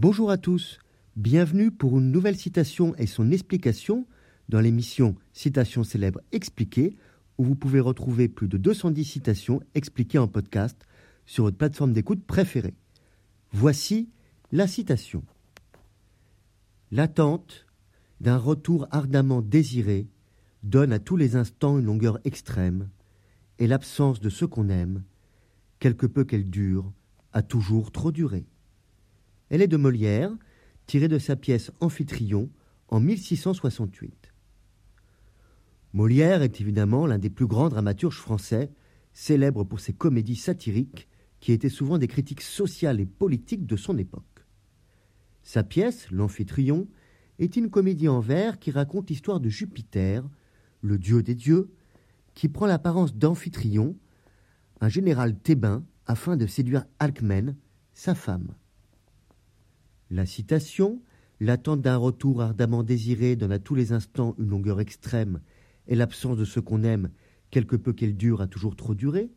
Bonjour à tous, bienvenue pour une nouvelle citation et son explication dans l'émission Citation célèbre expliquée, où vous pouvez retrouver plus de 210 citations expliquées en podcast sur votre plateforme d'écoute préférée. Voici la citation. L'attente d'un retour ardemment désiré donne à tous les instants une longueur extrême, et l'absence de ce qu'on aime, quelque peu qu'elle dure, a toujours trop duré. Elle est de Molière, tirée de sa pièce Amphitryon en 1668. Molière est évidemment l'un des plus grands dramaturges français, célèbre pour ses comédies satiriques qui étaient souvent des critiques sociales et politiques de son époque. Sa pièce, L'Amphitryon, est une comédie en vers qui raconte l'histoire de Jupiter, le dieu des dieux, qui prend l'apparence d'Amphitryon, un général thébain, afin de séduire Alcmène, sa femme. La citation, l'attente d'un retour ardemment désiré donne à tous les instants une longueur extrême, et l'absence de ce qu'on aime, quelque peu qu'elle dure, a toujours trop duré,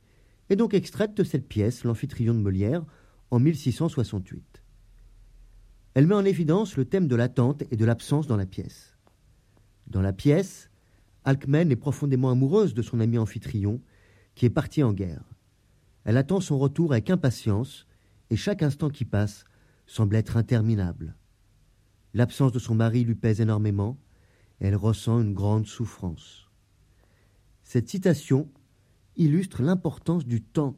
est donc extraite de cette pièce, L'Amphitryon de Molière, en 1668. Elle met en évidence le thème de l'attente et de l'absence dans la pièce. Dans la pièce, Alcmène est profondément amoureuse de son ami Amphitryon, qui est parti en guerre. Elle attend son retour avec impatience, et chaque instant qui passe semble être interminable. L'absence de son mari lui pèse énormément, elle ressent une grande souffrance. Cette citation illustre l'importance du temps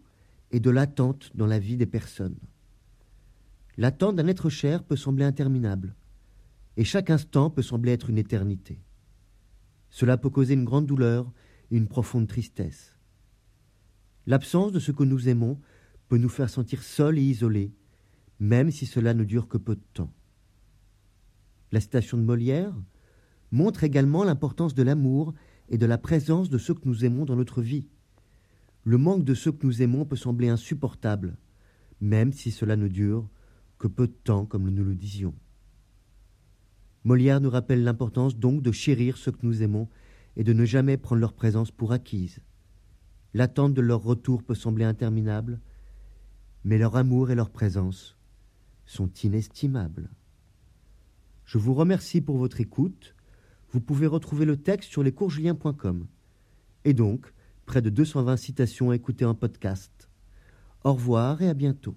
et de l'attente dans la vie des personnes. L'attente d'un être cher peut sembler interminable, et chaque instant peut sembler être une éternité. Cela peut causer une grande douleur et une profonde tristesse. L'absence de ce que nous aimons peut nous faire sentir seuls et isolés, même si cela ne dure que peu de temps. La citation de Molière montre également l'importance de l'amour et de la présence de ceux que nous aimons dans notre vie. Le manque de ceux que nous aimons peut sembler insupportable, même si cela ne dure que peu de temps, comme nous le disions. Molière nous rappelle l'importance donc de chérir ceux que nous aimons et de ne jamais prendre leur présence pour acquise. L'attente de leur retour peut sembler interminable, mais leur amour et leur présence sont inestimables. Je vous remercie pour votre écoute. Vous pouvez retrouver le texte sur lescoursjulien.com. Et donc, près de 220 citations à écouter en podcast. Au revoir et à bientôt.